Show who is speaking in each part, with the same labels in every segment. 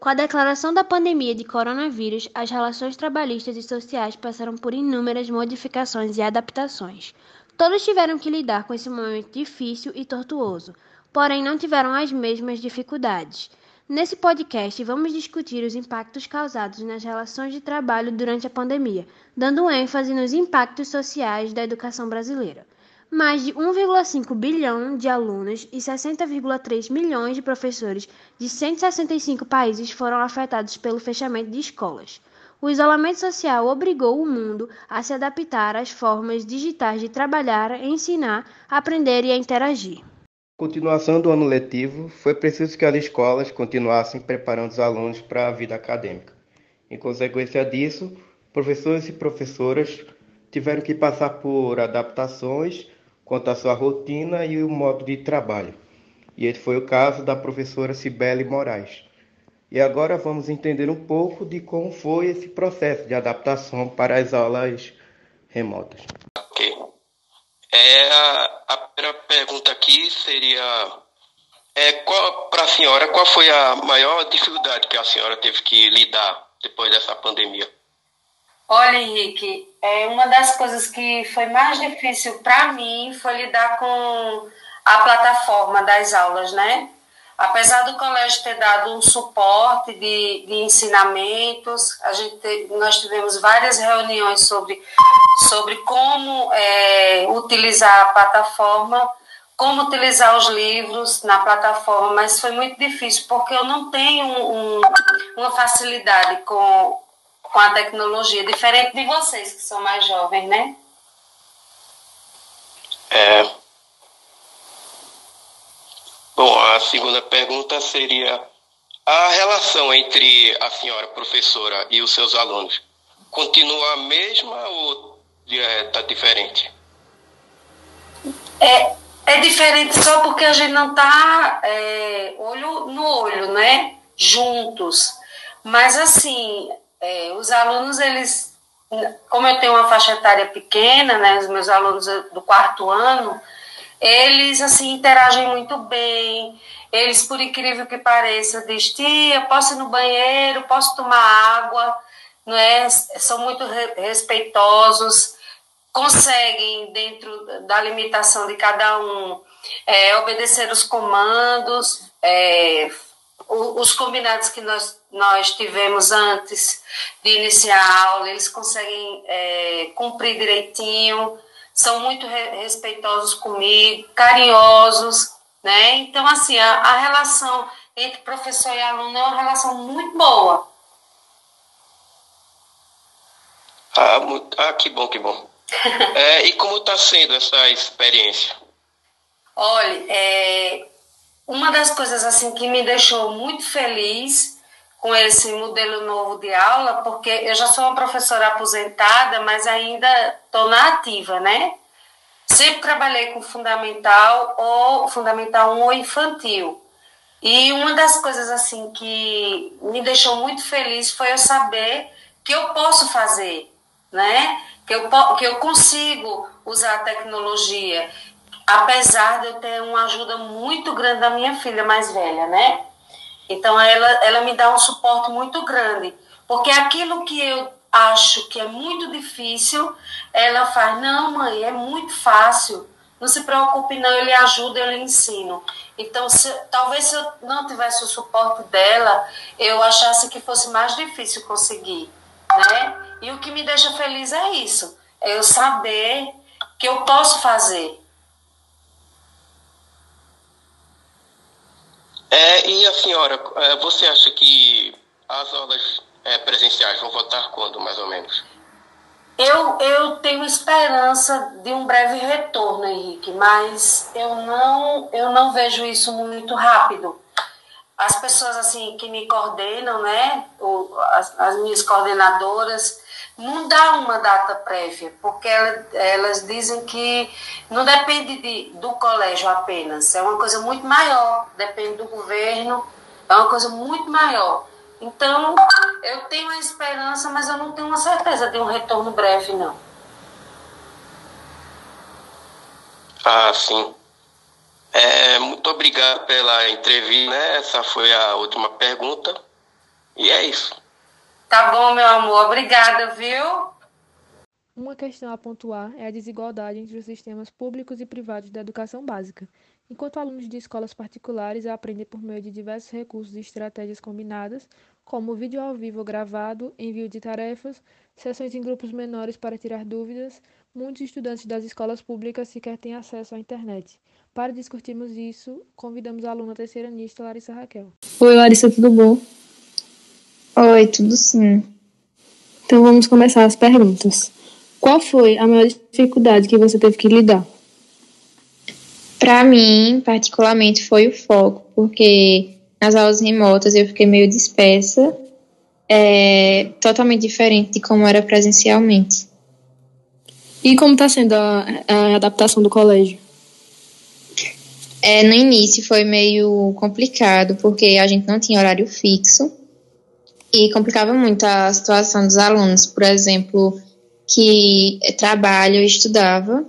Speaker 1: Com a declaração da pandemia de coronavírus, as relações trabalhistas e sociais passaram por inúmeras modificações e adaptações. Todos tiveram que lidar com esse momento difícil e tortuoso, porém não tiveram as mesmas dificuldades. Nesse podcast, vamos discutir os impactos causados nas relações de trabalho durante a pandemia, dando ênfase nos impactos sociais da educação brasileira. Mais de 1,5 bilhão de alunos e 60,3 milhões de professores de 165 países foram afetados pelo fechamento de escolas. O isolamento social obrigou o mundo a se adaptar às formas digitais de trabalhar, ensinar, aprender e interagir.
Speaker 2: Continuação do ano letivo, foi preciso que as escolas continuassem preparando os alunos para a vida acadêmica. Em consequência disso, professores e professoras tiveram que passar por adaptações quanto à sua rotina e o modo de trabalho. E esse foi o caso da professora Cibele Moraes. E agora vamos entender um pouco de como foi esse processo de adaptação para as aulas remotas.
Speaker 3: Ok. É, a, primeira pergunta aqui seria é, para a senhora, qual foi a maior dificuldade que a senhora teve que lidar depois dessa pandemia?
Speaker 4: Olha, Henrique, é uma das coisas que foi mais difícil para mim foi lidar com a plataforma das aulas, né? Apesar do colégio ter dado um suporte de, de ensinamentos, a gente nós tivemos várias reuniões sobre, sobre como é, utilizar a plataforma, como utilizar os livros na plataforma, mas foi muito difícil porque eu não tenho um, uma facilidade com com a tecnologia, diferente de vocês que são mais jovens, né?
Speaker 3: É. Bom, a segunda pergunta seria a relação entre a senhora professora e os seus alunos continua a mesma ou está é, diferente?
Speaker 4: É, é diferente só porque a gente não está é, olho no olho, né? Juntos. Mas assim, é, os alunos, eles, como eu tenho uma faixa etária pequena, né, os meus alunos do quarto ano, eles assim interagem muito bem. Eles, por incrível que pareça, dizem, tia, posso ir no banheiro, posso tomar água, não é? São muito respeitosos, conseguem, dentro da limitação de cada um, é, obedecer os comandos, é, os combinados que nós, nós tivemos antes de iniciar a aula, eles conseguem é, cumprir direitinho, são muito re respeitosos comigo, carinhosos, né? Então, assim, a, a relação entre professor e aluno é uma relação muito boa.
Speaker 3: Ah, muito, ah que bom, que bom. é, e como está sendo essa experiência?
Speaker 4: Olha, é, uma das coisas assim que me deixou muito feliz com esse modelo novo de aula, porque eu já sou uma professora aposentada, mas ainda estou na ativa, né? Sempre trabalhei com fundamental ou fundamental 1 ou infantil. E uma das coisas assim que me deixou muito feliz foi eu saber que eu posso fazer, né? Que eu, que eu consigo usar a tecnologia apesar de eu ter uma ajuda muito grande da minha filha mais velha, né? Então ela, ela me dá um suporte muito grande, porque aquilo que eu acho que é muito difícil, ela faz, não mãe, é muito fácil, não se preocupe não, eu lhe ajudo, eu lhe ensino. Então, se, talvez se eu não tivesse o suporte dela, eu achasse que fosse mais difícil conseguir, né? E o que me deixa feliz é isso, é eu saber que eu posso fazer,
Speaker 3: É, e a senhora, é, você acha que as aulas é, presenciais vão voltar quando, mais ou menos?
Speaker 4: Eu, eu tenho esperança de um breve retorno, Henrique, mas eu não, eu não vejo isso muito rápido. As pessoas assim que me coordenam, né, as, as minhas coordenadoras, não dá uma data prévia, porque ela, elas dizem que não depende de, do colégio apenas, é uma coisa muito maior, depende do governo, é uma coisa muito maior. Então, eu tenho a esperança, mas eu não tenho uma certeza de um retorno breve, não.
Speaker 3: Ah, sim. É, muito obrigado pela entrevista. Né? Essa foi a última pergunta. E é isso.
Speaker 4: Tá bom, meu amor. Obrigada, viu?
Speaker 5: Uma questão a pontuar é a desigualdade entre os sistemas públicos e privados da educação básica. Enquanto alunos de escolas particulares aprendem por meio de diversos recursos e estratégias combinadas, como vídeo ao vivo gravado, envio de tarefas, sessões em grupos menores para tirar dúvidas, muitos estudantes das escolas públicas sequer têm acesso à internet. Para discutirmos isso, convidamos a aluna terceira nista Larissa Raquel.
Speaker 6: Oi, Larissa, tudo bom?
Speaker 7: Oi, tudo sim.
Speaker 6: Então vamos começar as perguntas. Qual foi a maior dificuldade que você teve que lidar?
Speaker 7: Para mim, particularmente, foi o foco, porque nas aulas remotas eu fiquei meio dispersa, é, totalmente diferente de como era presencialmente.
Speaker 6: E como está sendo a, a, adaptação do colégio?
Speaker 7: É, no início foi meio complicado, porque a gente não tinha horário fixo e complicava muito a situação dos alunos. Por exemplo, que trabalha ou estudava,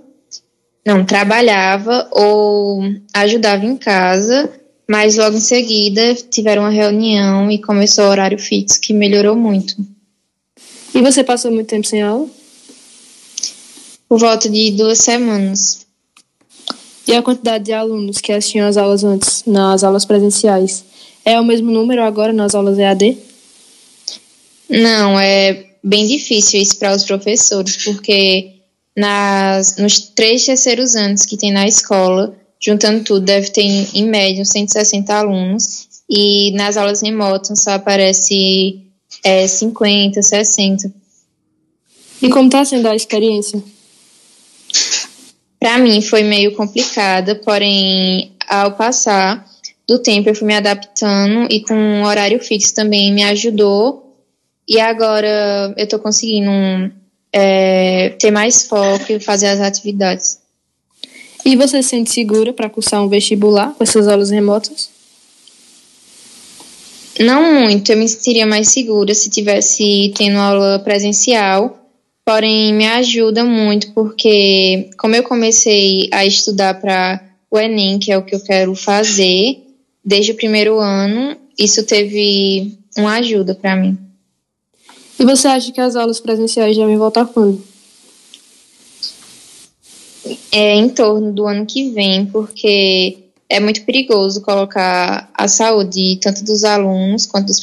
Speaker 7: não, trabalhava ou ajudava em casa, mas logo em seguida tiveram uma reunião e começou o horário fixo, que melhorou muito.
Speaker 6: E você passou muito tempo sem aula?
Speaker 7: Por volta de duas semanas.
Speaker 6: E a quantidade de alunos que assistiam às aulas antes, nas aulas presenciais, é o mesmo número agora nas aulas EAD?
Speaker 7: Não, é bem difícil isso para os professores, porque nas, nos três terceiros anos que tem na escola, juntando tudo, deve ter em média 160 alunos, e nas aulas remotas só aparece é, 50, 60.
Speaker 6: E como está sendo a experiência?
Speaker 7: Para mim foi meio complicada, porém, ao passar do tempo eu fui me adaptando e com um horário fixo também me ajudou e agora eu estou conseguindo é, ter mais foco e fazer as atividades.
Speaker 6: E você se sente segura para cursar um vestibular com essas aulas remotas?
Speaker 7: Não muito, eu me sentiria mais segura se tivesse tendo aula presencial, porém me ajuda muito porque como eu comecei a estudar para o Enem, que é o que eu quero fazer, desde o primeiro ano, isso teve uma ajuda para mim.
Speaker 6: E você acha que as aulas presenciais devem voltar quando?
Speaker 7: É em torno do ano que vem, porque é muito perigoso colocar a saúde tanto dos alunos quanto dos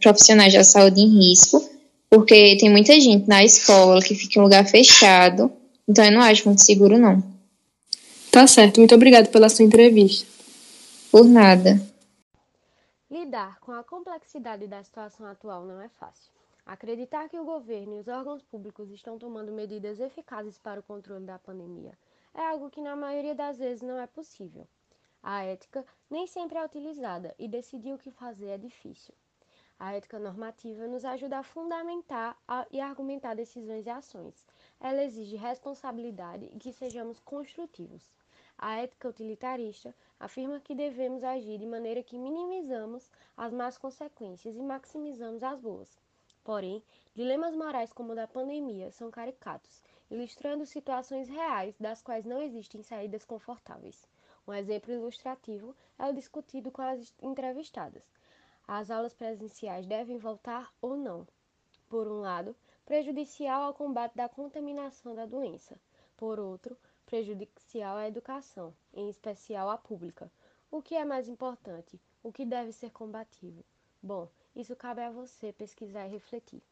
Speaker 7: profissionais da saúde em risco, porque tem muita gente na escola que fica em lugar fechado, então eu não acho muito seguro não.
Speaker 6: Tá certo, muito obrigada pela sua entrevista.
Speaker 7: Por nada.
Speaker 1: Lidar com a complexidade da situação atual não é fácil. Acreditar que o governo e os órgãos públicos estão tomando medidas eficazes para o controle da pandemia é algo que, na maioria das vezes, não é possível. A ética nem sempre é utilizada e decidir o que fazer é difícil. A ética normativa nos ajuda a fundamentar e argumentar decisões e ações. Ela exige responsabilidade e que sejamos construtivos. A ética utilitarista afirma que devemos agir de maneira que minimizamos as más consequências e maximizamos as boas. Porém, dilemas morais como o da pandemia são caricatos, ilustrando situações reais das quais não existem saídas confortáveis. Um exemplo ilustrativo é o discutido com as entrevistadas. As aulas presenciais devem voltar ou não? Por um lado, prejudicial ao combate da contaminação da doença. Por outro, prejudicial à educação, em especial à pública. O que é mais importante? O que deve ser combativo? Bom, isso cabe a você pesquisar e refletir.